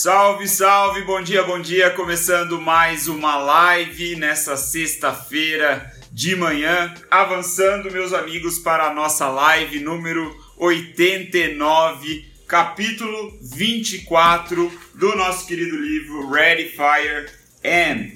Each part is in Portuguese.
Salve, salve, bom dia, bom dia. Começando mais uma live nessa sexta-feira de manhã. Avançando, meus amigos, para a nossa live número 89, capítulo 24 do nosso querido livro Ready, Fire, and.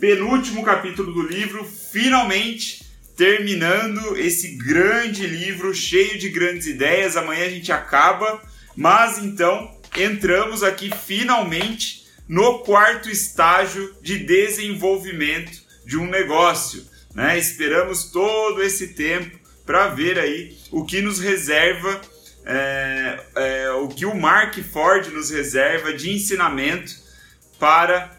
Penúltimo capítulo do livro, finalmente terminando esse grande livro cheio de grandes ideias. Amanhã a gente acaba, mas então entramos aqui finalmente no quarto estágio de desenvolvimento de um negócio. Né? Esperamos todo esse tempo para ver aí o que nos reserva, é, é, o que o Mark Ford nos reserva de ensinamento para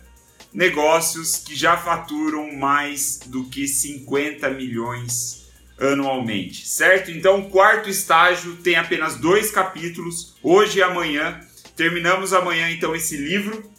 negócios que já faturam mais do que 50 milhões anualmente, certo? Então, quarto estágio tem apenas dois capítulos, hoje e amanhã, Terminamos amanhã então esse livro.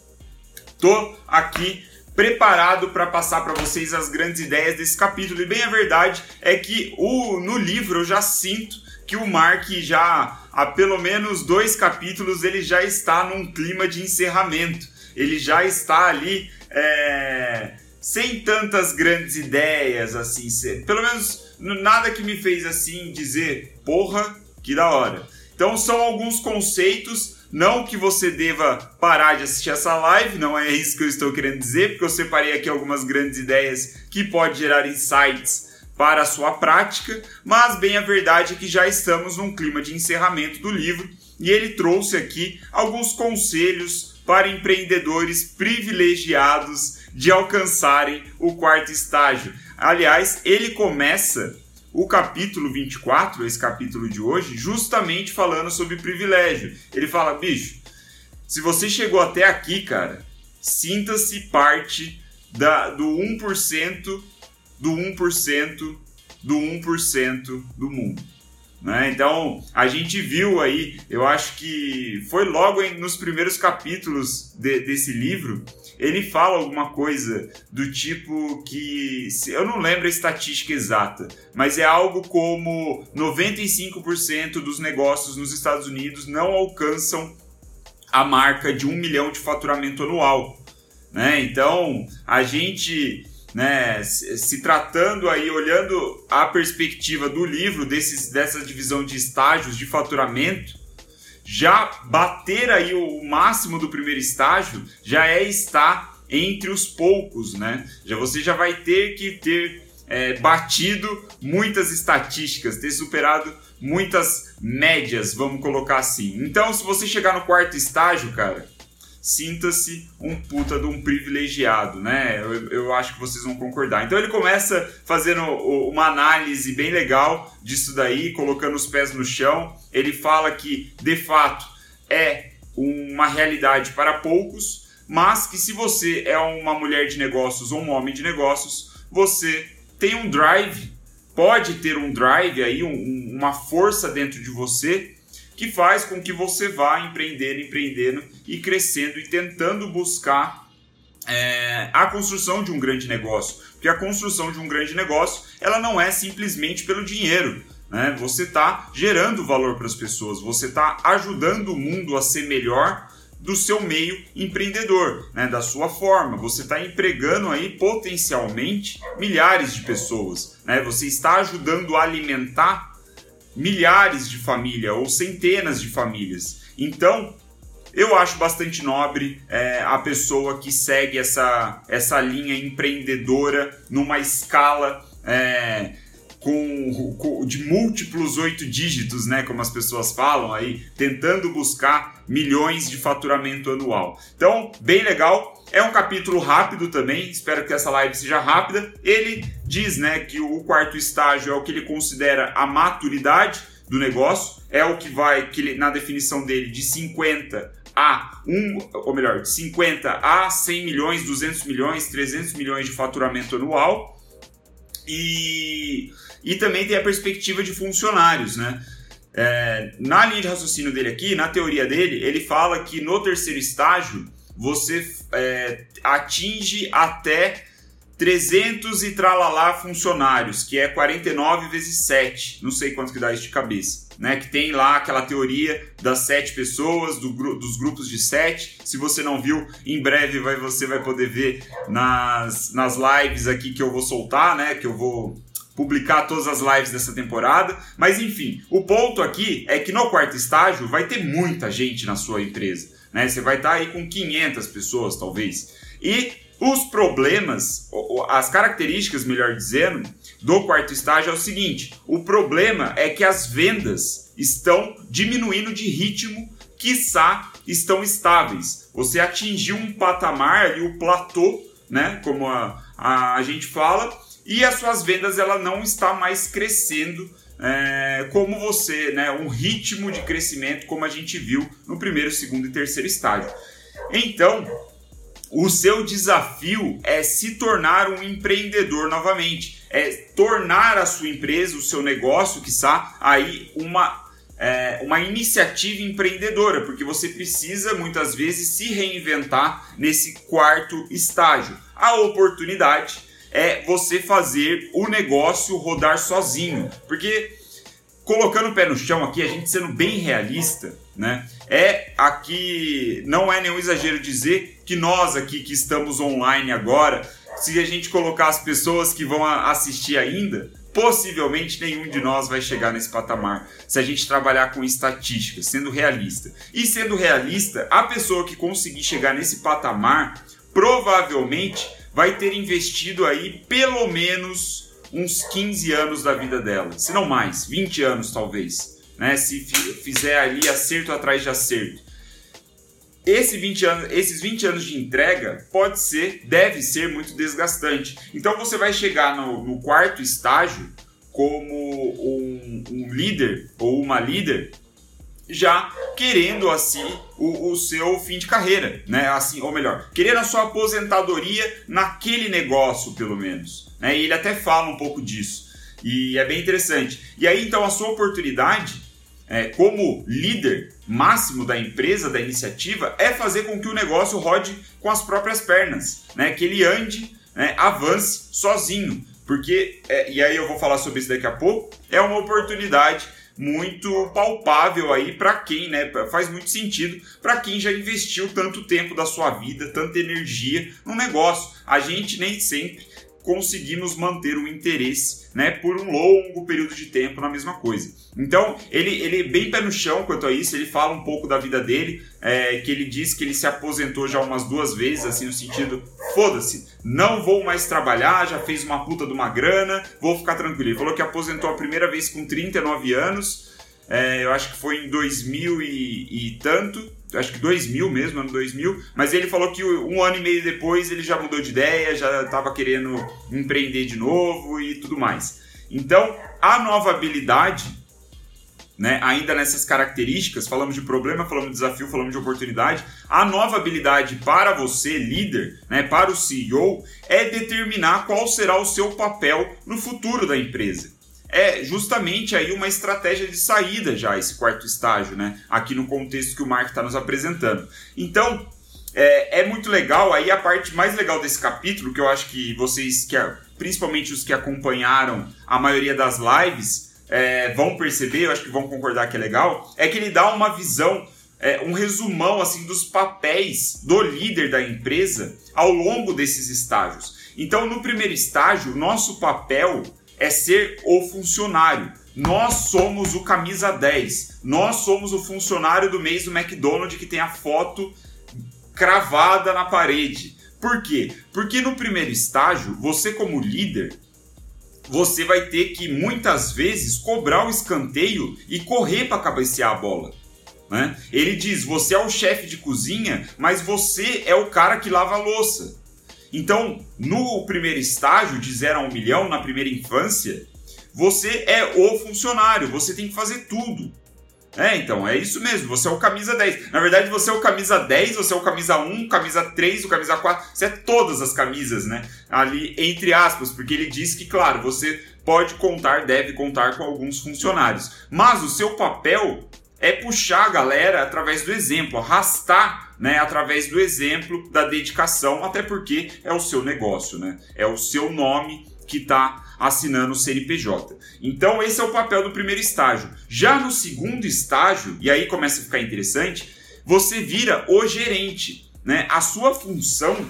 Tô aqui preparado para passar para vocês as grandes ideias desse capítulo. E bem a verdade é que o, no livro eu já sinto que o Mark já há pelo menos dois capítulos ele já está num clima de encerramento. Ele já está ali é, sem tantas grandes ideias assim, pelo menos nada que me fez assim dizer porra que da hora. Então são alguns conceitos não que você deva parar de assistir essa live, não é isso que eu estou querendo dizer, porque eu separei aqui algumas grandes ideias que pode gerar insights para a sua prática, mas bem a verdade é que já estamos num clima de encerramento do livro e ele trouxe aqui alguns conselhos para empreendedores privilegiados de alcançarem o quarto estágio. Aliás, ele começa o capítulo 24, esse capítulo de hoje, justamente falando sobre privilégio. Ele fala, bicho, se você chegou até aqui, cara, sinta-se parte da, do 1% do 1% do 1% do mundo. Né? Então, a gente viu aí, eu acho que foi logo em, nos primeiros capítulos de, desse livro, ele fala alguma coisa do tipo que. Eu não lembro a estatística exata, mas é algo como 95% dos negócios nos Estados Unidos não alcançam a marca de um milhão de faturamento anual. Né? Então, a gente né, se tratando aí, olhando a perspectiva do livro, desses, dessa divisão de estágios de faturamento, já bater aí o máximo do primeiro estágio já é estar entre os poucos, né? Já você já vai ter que ter é, batido muitas estatísticas, ter superado muitas médias, vamos colocar assim. Então, se você chegar no quarto estágio, cara, sinta-se um puta de um privilegiado, né? Eu, eu, acho que vocês vão concordar. Então ele começa fazendo uma análise bem legal disso daí, colocando os pés no chão. Ele fala que de fato é uma realidade para poucos, mas que se você é uma mulher de negócios ou um homem de negócios, você tem um drive, pode ter um drive aí, um, uma força dentro de você que faz com que você vá empreendendo, empreendendo e crescendo e tentando buscar é, a construção de um grande negócio. Porque a construção de um grande negócio ela não é simplesmente pelo dinheiro. Né? Você está gerando valor para as pessoas, você está ajudando o mundo a ser melhor do seu meio empreendedor, né? da sua forma. Você está empregando aí potencialmente milhares de pessoas. Né? Você está ajudando a alimentar milhares de famílias ou centenas de famílias. Então, eu acho bastante nobre é, a pessoa que segue essa, essa linha empreendedora numa escala é, com, com, de múltiplos oito dígitos, né, como as pessoas falam aí, tentando buscar milhões de faturamento anual. Então, bem legal. É um capítulo rápido também, espero que essa live seja rápida. Ele diz né, que o quarto estágio é o que ele considera a maturidade do negócio, é o que vai, que ele, na definição dele, de 50 a um, ou melhor, de 50 a 100 milhões, 200 milhões, 300 milhões de faturamento anual. E, e também tem a perspectiva de funcionários, né? É, na linha de raciocínio dele aqui, na teoria dele, ele fala que no terceiro estágio você é, atinge até 300 e tralalá funcionários, que é 49 vezes 7, não sei quanto que dá isso de cabeça, né? Que tem lá aquela teoria das sete pessoas, do, dos grupos de sete. Se você não viu, em breve vai, você vai poder ver nas, nas lives aqui que eu vou soltar, né? Que eu vou publicar todas as lives dessa temporada. Mas enfim, o ponto aqui é que no quarto estágio vai ter muita gente na sua empresa. Né? Você vai estar aí com 500 pessoas, talvez. E os problemas, as características, melhor dizendo, do quarto estágio é o seguinte: o problema é que as vendas estão diminuindo de ritmo, quiçá estão estáveis. Você atingiu um patamar ali, o platô, né? Como a, a, a gente fala, e as suas vendas ela não está mais crescendo é, como você, né? Um ritmo de crescimento como a gente viu no primeiro, segundo e terceiro estágio. Então, o seu desafio é se tornar um empreendedor novamente, é tornar a sua empresa, o seu negócio, que está aí uma é, uma iniciativa empreendedora, porque você precisa muitas vezes se reinventar nesse quarto estágio. A oportunidade é você fazer o negócio rodar sozinho, porque colocando o pé no chão aqui, a gente sendo bem realista, né? É aqui, não é nenhum exagero dizer que nós aqui que estamos online agora, se a gente colocar as pessoas que vão assistir ainda, possivelmente nenhum de nós vai chegar nesse patamar se a gente trabalhar com estatística, sendo realista. E sendo realista, a pessoa que conseguir chegar nesse patamar provavelmente vai ter investido aí pelo menos uns 15 anos da vida dela, se não mais, 20 anos talvez, né? Se fizer ali acerto atrás de acerto. Esse 20 anos, esses 20 anos de entrega pode ser, deve ser muito desgastante. Então você vai chegar no, no quarto estágio como um, um líder ou uma líder já querendo assim o, o, seu fim de carreira, né? Assim, ou melhor, querendo a sua aposentadoria naquele negócio, pelo menos. Né? E ele até fala um pouco disso. E é bem interessante. E aí, então, a sua oportunidade é, como líder máximo da empresa, da iniciativa, é fazer com que o negócio rode com as próprias pernas, né? Que ele ande, né? avance sozinho. Porque, é, e aí eu vou falar sobre isso daqui a pouco, é uma oportunidade muito palpável aí para quem, né? Faz muito sentido para quem já investiu tanto tempo da sua vida, tanta energia no negócio. A gente nem sempre conseguimos manter o interesse, né, por um longo período de tempo na mesma coisa. Então, ele, ele é bem pé no chão quanto a isso, ele fala um pouco da vida dele, é, que ele diz que ele se aposentou já umas duas vezes, assim, no sentido, foda-se, não vou mais trabalhar, já fez uma puta de uma grana, vou ficar tranquilo. Ele falou que aposentou a primeira vez com 39 anos, é, eu acho que foi em 2000 e, e tanto, acho que 2000 mesmo, ano 2000, mas ele falou que um ano e meio depois ele já mudou de ideia, já estava querendo empreender de novo e tudo mais. Então, a nova habilidade, né, ainda nessas características, falamos de problema, falamos de desafio, falamos de oportunidade, a nova habilidade para você, líder, né, para o CEO, é determinar qual será o seu papel no futuro da empresa é justamente aí uma estratégia de saída já esse quarto estágio, né? Aqui no contexto que o Mark está nos apresentando. Então, é, é, muito legal. Aí a parte mais legal desse capítulo, que eu acho que vocês, que principalmente os que acompanharam a maioria das lives, é, vão perceber, eu acho que vão concordar que é legal, é que ele dá uma visão, é, um resumão assim dos papéis do líder da empresa ao longo desses estágios. Então, no primeiro estágio, nosso papel é ser o funcionário. Nós somos o camisa 10. Nós somos o funcionário do mês do McDonald's que tem a foto cravada na parede. Por quê? Porque no primeiro estágio, você como líder, você vai ter que muitas vezes cobrar o escanteio e correr para cabecear a bola. Né? Ele diz: você é o chefe de cozinha, mas você é o cara que lava a louça. Então, no primeiro estágio, de 0 a 1 um milhão, na primeira infância, você é o funcionário, você tem que fazer tudo. É, então, é isso mesmo, você é o camisa 10. Na verdade, você é o camisa 10, você é o camisa 1, camisa 3, o camisa 4, você é todas as camisas, né? Ali, entre aspas, porque ele diz que, claro, você pode contar, deve contar com alguns funcionários. Mas o seu papel é puxar a galera através do exemplo, arrastar né, através do exemplo, da dedicação, até porque é o seu negócio, né? É o seu nome que está assinando o CNPJ. Então, esse é o papel do primeiro estágio. Já no segundo estágio, e aí começa a ficar interessante, você vira o gerente. Né? A sua função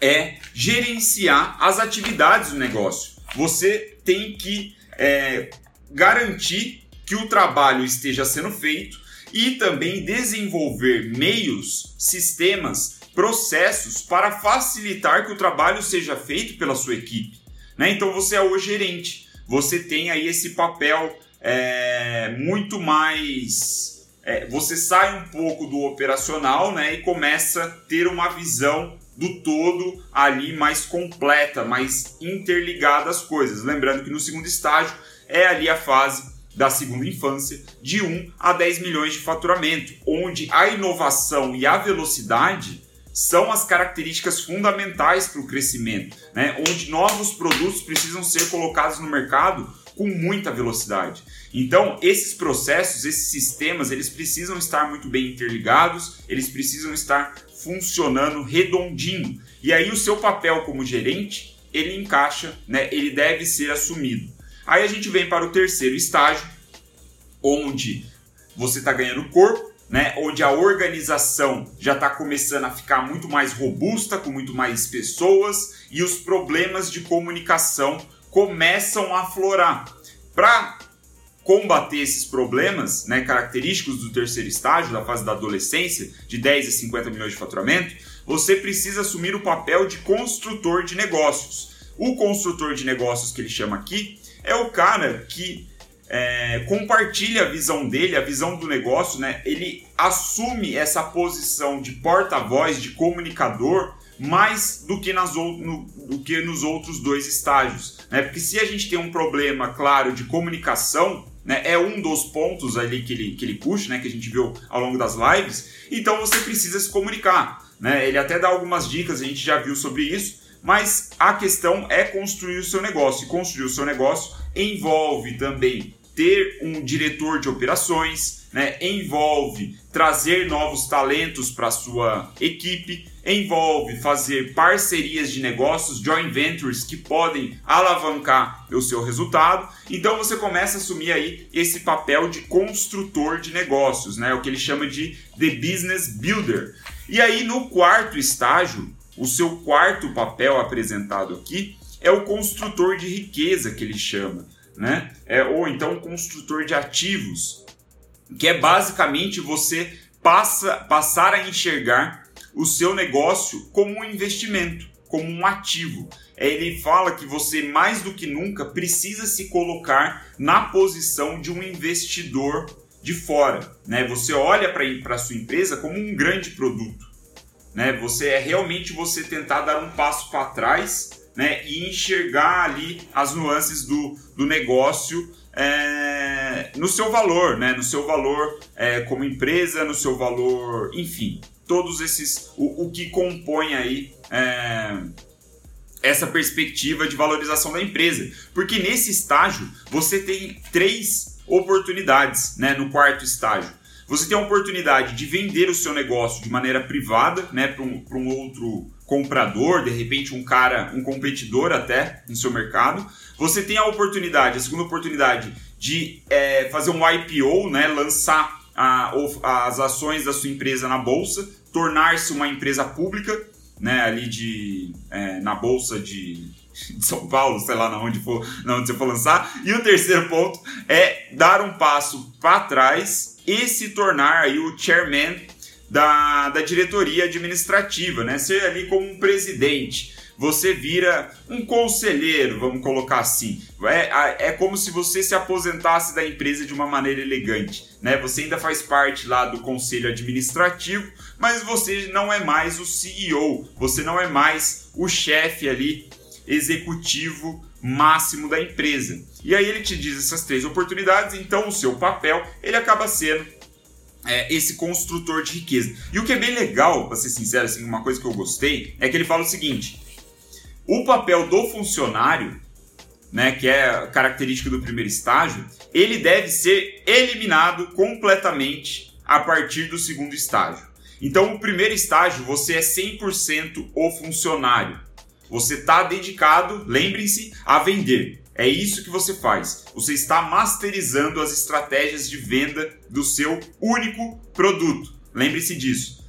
é gerenciar as atividades do negócio. Você tem que é, garantir que o trabalho esteja sendo feito e também desenvolver meios, sistemas, processos para facilitar que o trabalho seja feito pela sua equipe. Né? Então você é o gerente, você tem aí esse papel é, muito mais. É, você sai um pouco do operacional né, e começa a ter uma visão do todo ali mais completa, mais interligada às coisas. Lembrando que no segundo estágio é ali a fase da segunda infância, de 1 a 10 milhões de faturamento, onde a inovação e a velocidade são as características fundamentais para o crescimento, né? onde novos produtos precisam ser colocados no mercado com muita velocidade. Então, esses processos, esses sistemas, eles precisam estar muito bem interligados, eles precisam estar funcionando redondinho. E aí o seu papel como gerente, ele encaixa, né? Ele deve ser assumido. Aí a gente vem para o terceiro estágio, onde você está ganhando corpo, né, onde a organização já está começando a ficar muito mais robusta, com muito mais pessoas e os problemas de comunicação começam a aflorar. Para combater esses problemas né, característicos do terceiro estágio, da fase da adolescência, de 10 a 50 milhões de faturamento, você precisa assumir o papel de construtor de negócios. O construtor de negócios que ele chama aqui é o cara que é, compartilha a visão dele, a visão do negócio, né? Ele assume essa posição de porta-voz, de comunicador, mais do que, nas, no, do que nos outros dois estágios. Né? Porque se a gente tem um problema, claro, de comunicação, né, é um dos pontos ali que ele, que ele puxa, né, que a gente viu ao longo das lives, então você precisa se comunicar. Né? Ele até dá algumas dicas, a gente já viu sobre isso, mas a questão é construir o seu negócio. E construir o seu negócio envolve também ter um diretor de operações, né, envolve trazer novos talentos para sua equipe, envolve fazer parcerias de negócios, joint ventures que podem alavancar o seu resultado. Então você começa a assumir aí esse papel de construtor de negócios, né, o que ele chama de the business builder. E aí no quarto estágio, o seu quarto papel apresentado aqui é o construtor de riqueza que ele chama né? É, ou então construtor de ativos, que é basicamente você passa, passar a enxergar o seu negócio como um investimento, como um ativo. É, ele fala que você mais do que nunca precisa se colocar na posição de um investidor de fora, né? Você olha para a sua empresa como um grande produto, né? Você é realmente você tentar dar um passo para trás né, e enxergar ali as nuances do, do negócio é, no seu valor, né, no seu valor é, como empresa, no seu valor, enfim, todos esses, o, o que compõe aí é, essa perspectiva de valorização da empresa. Porque nesse estágio você tem três oportunidades né, no quarto estágio. Você tem a oportunidade de vender o seu negócio de maneira privada né, para um, um outro comprador, de repente um cara, um competidor até no seu mercado. Você tem a oportunidade, a segunda oportunidade de é, fazer um IPO, né, lançar a, as ações da sua empresa na bolsa, tornar-se uma empresa pública, né, ali de é, na bolsa de, de, São Paulo, sei lá na onde for, na onde você for lançar. E o terceiro ponto é dar um passo para trás e se tornar aí o chairman da, da diretoria administrativa, né? Ser ali como um presidente. Você vira um conselheiro, vamos colocar assim. É, é como se você se aposentasse da empresa de uma maneira elegante. Né? Você ainda faz parte lá do conselho administrativo, mas você não é mais o CEO, você não é mais o chefe ali executivo máximo da empresa. E aí ele te diz essas três oportunidades, então o seu papel ele acaba sendo é, esse construtor de riqueza. E o que é bem legal, para ser sincero, assim, uma coisa que eu gostei, é que ele fala o seguinte: o papel do funcionário, né, que é característica do primeiro estágio, ele deve ser eliminado completamente a partir do segundo estágio. Então, o primeiro estágio, você é 100% o funcionário. Você está dedicado, lembrem-se, a vender. É isso que você faz. Você está masterizando as estratégias de venda do seu único produto. Lembre-se disso.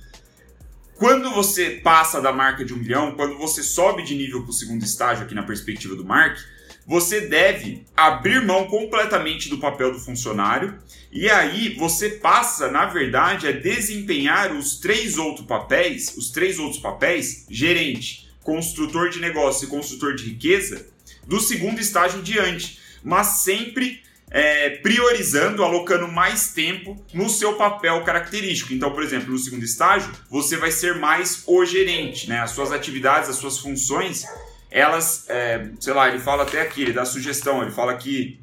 Quando você passa da marca de um milhão, quando você sobe de nível para o segundo estágio aqui na perspectiva do Mark, você deve abrir mão completamente do papel do funcionário e aí você passa, na verdade, a desempenhar os três outros papéis, os três outros papéis, gerente, construtor de negócio e construtor de riqueza, do segundo estágio diante, mas sempre é, priorizando, alocando mais tempo no seu papel característico. Então, por exemplo, no segundo estágio, você vai ser mais o gerente, né? As suas atividades, as suas funções, elas, é, sei lá, ele fala até aqui, ele dá sugestão, ele fala que.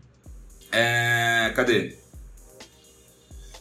É, cadê?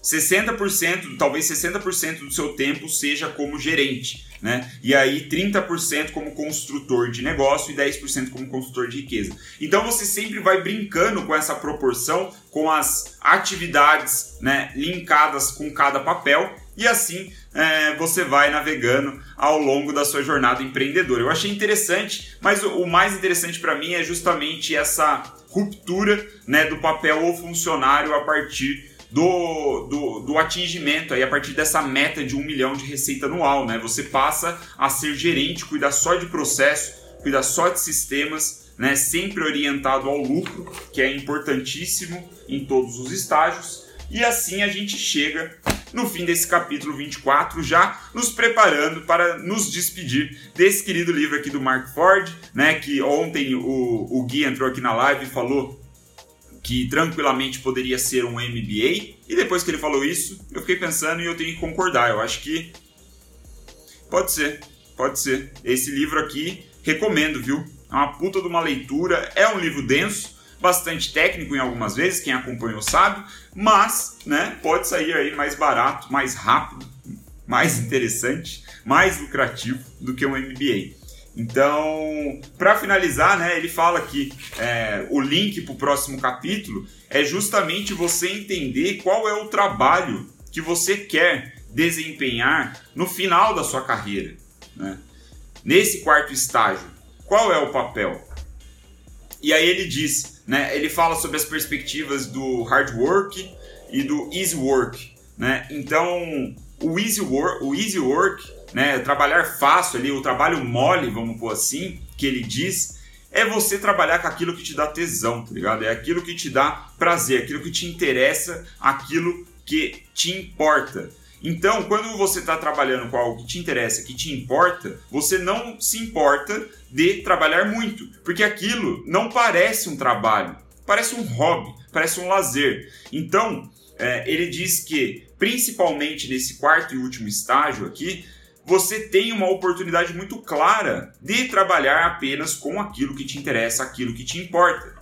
60%, talvez 60% do seu tempo seja como gerente, né? E aí 30% como construtor de negócio e 10% como construtor de riqueza. Então você sempre vai brincando com essa proporção, com as atividades, né, linkadas com cada papel e assim é, você vai navegando ao longo da sua jornada empreendedora. Eu achei interessante, mas o, mais interessante para mim é justamente essa ruptura né, do papel ou funcionário a partir do, do, do, atingimento aí a partir dessa meta de um milhão de receita anual, né? Você passa a ser gerente, cuidar só de processo, cuidar só de sistemas, né? Sempre orientado ao lucro, que é importantíssimo em todos os estágios. E assim a gente chega no fim desse capítulo 24, já nos preparando para nos despedir desse querido livro aqui do Mark Ford, né? Que ontem o, o Gui entrou aqui na live e falou que tranquilamente poderia ser um MBA. E depois que ele falou isso, eu fiquei pensando e eu tenho que concordar. Eu acho que pode ser, pode ser. Esse livro aqui recomendo, viu? É uma puta de uma leitura. É um livro denso, bastante técnico em algumas vezes, quem acompanhou sabe, mas, né, pode sair aí mais barato, mais rápido, mais interessante, mais lucrativo do que um MBA. Então, para finalizar, né, ele fala que é, o link para o próximo capítulo é justamente você entender qual é o trabalho que você quer desempenhar no final da sua carreira. Né? Nesse quarto estágio, qual é o papel? E aí ele diz, né, ele fala sobre as perspectivas do hard work e do easy work. Né? Então, o easy work, o easy work né, trabalhar fácil ali, o trabalho mole, vamos pôr assim, que ele diz, é você trabalhar com aquilo que te dá tesão, tá ligado? É aquilo que te dá prazer, aquilo que te interessa, aquilo que te importa. Então, quando você está trabalhando com algo que te interessa, que te importa, você não se importa de trabalhar muito, porque aquilo não parece um trabalho, parece um hobby, parece um lazer. Então, é, ele diz que, principalmente nesse quarto e último estágio aqui, você tem uma oportunidade muito clara de trabalhar apenas com aquilo que te interessa, aquilo que te importa.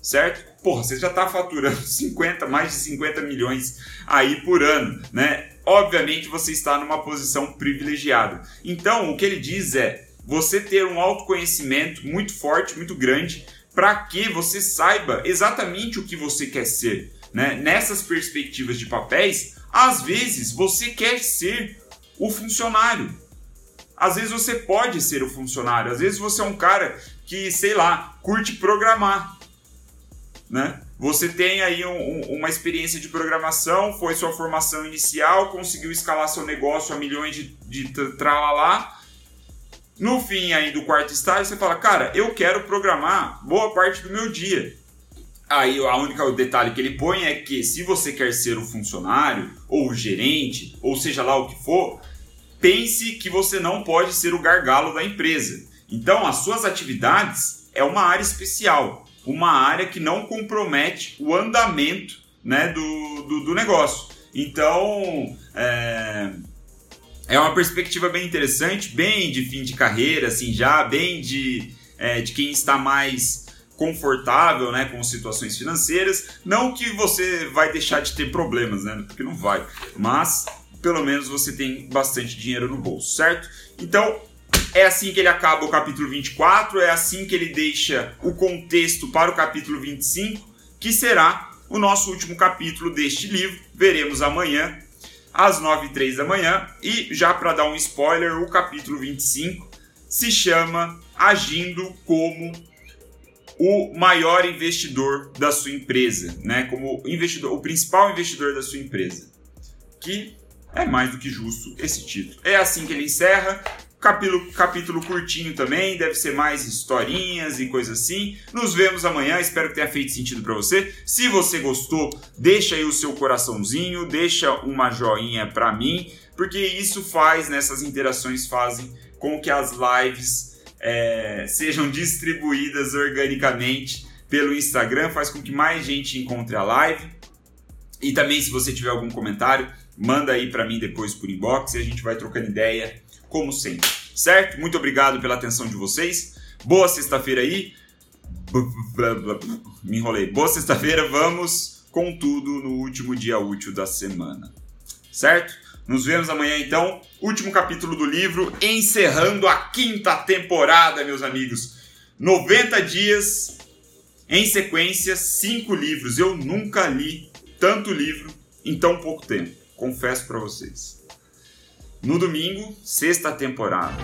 Certo? Porra, você já está faturando 50, mais de 50 milhões aí por ano, né? Obviamente você está numa posição privilegiada. Então, o que ele diz é você ter um autoconhecimento muito forte, muito grande, para que você saiba exatamente o que você quer ser. Né? Nessas perspectivas de papéis, às vezes você quer ser o funcionário. Às vezes você pode ser o funcionário, às vezes você é um cara que, sei lá, curte programar, né? Você tem aí um, um, uma experiência de programação, foi sua formação inicial, conseguiu escalar seu negócio a milhões de, de tralalá. No fim aí do quarto estágio, você fala, cara, eu quero programar boa parte do meu dia. Aí a única detalhe que ele põe é que se você quer ser o funcionário ou o gerente, ou seja lá o que for, pense que você não pode ser o gargalo da empresa. Então, as suas atividades é uma área especial, uma área que não compromete o andamento né, do, do, do negócio. Então, é, é uma perspectiva bem interessante, bem de fim de carreira, assim, já bem de, é, de quem está mais confortável, né, com situações financeiras. Não que você vai deixar de ter problemas, né, porque não vai, mas pelo menos você tem bastante dinheiro no bolso, certo? Então, é assim que ele acaba o capítulo 24, é assim que ele deixa o contexto para o capítulo 25, que será o nosso último capítulo deste livro. Veremos amanhã às 9 e 3 da manhã. E já para dar um spoiler, o capítulo 25 se chama Agindo como o maior investidor da sua empresa, né? Como investidor, o principal investidor da sua empresa. Que é mais do que justo esse título. É assim que ele encerra. Capítulo, capítulo curtinho também, deve ser mais historinhas e coisas assim. Nos vemos amanhã, espero que tenha feito sentido para você. Se você gostou, deixa aí o seu coraçãozinho, deixa uma joinha para mim, porque isso faz, nessas interações fazem com que as lives é, sejam distribuídas organicamente pelo Instagram, faz com que mais gente encontre a live. E também, se você tiver algum comentário, manda aí para mim depois por inbox e a gente vai trocando ideia como sempre, certo? Muito obrigado pela atenção de vocês. Boa sexta-feira aí. Me enrolei. Boa sexta-feira, vamos com tudo no último dia útil da semana. Certo? Nos vemos amanhã então. Último capítulo do livro, encerrando a quinta temporada, meus amigos. 90 dias em sequência, cinco livros. Eu nunca li tanto livro em tão pouco tempo. Confesso para vocês. No domingo, sexta temporada.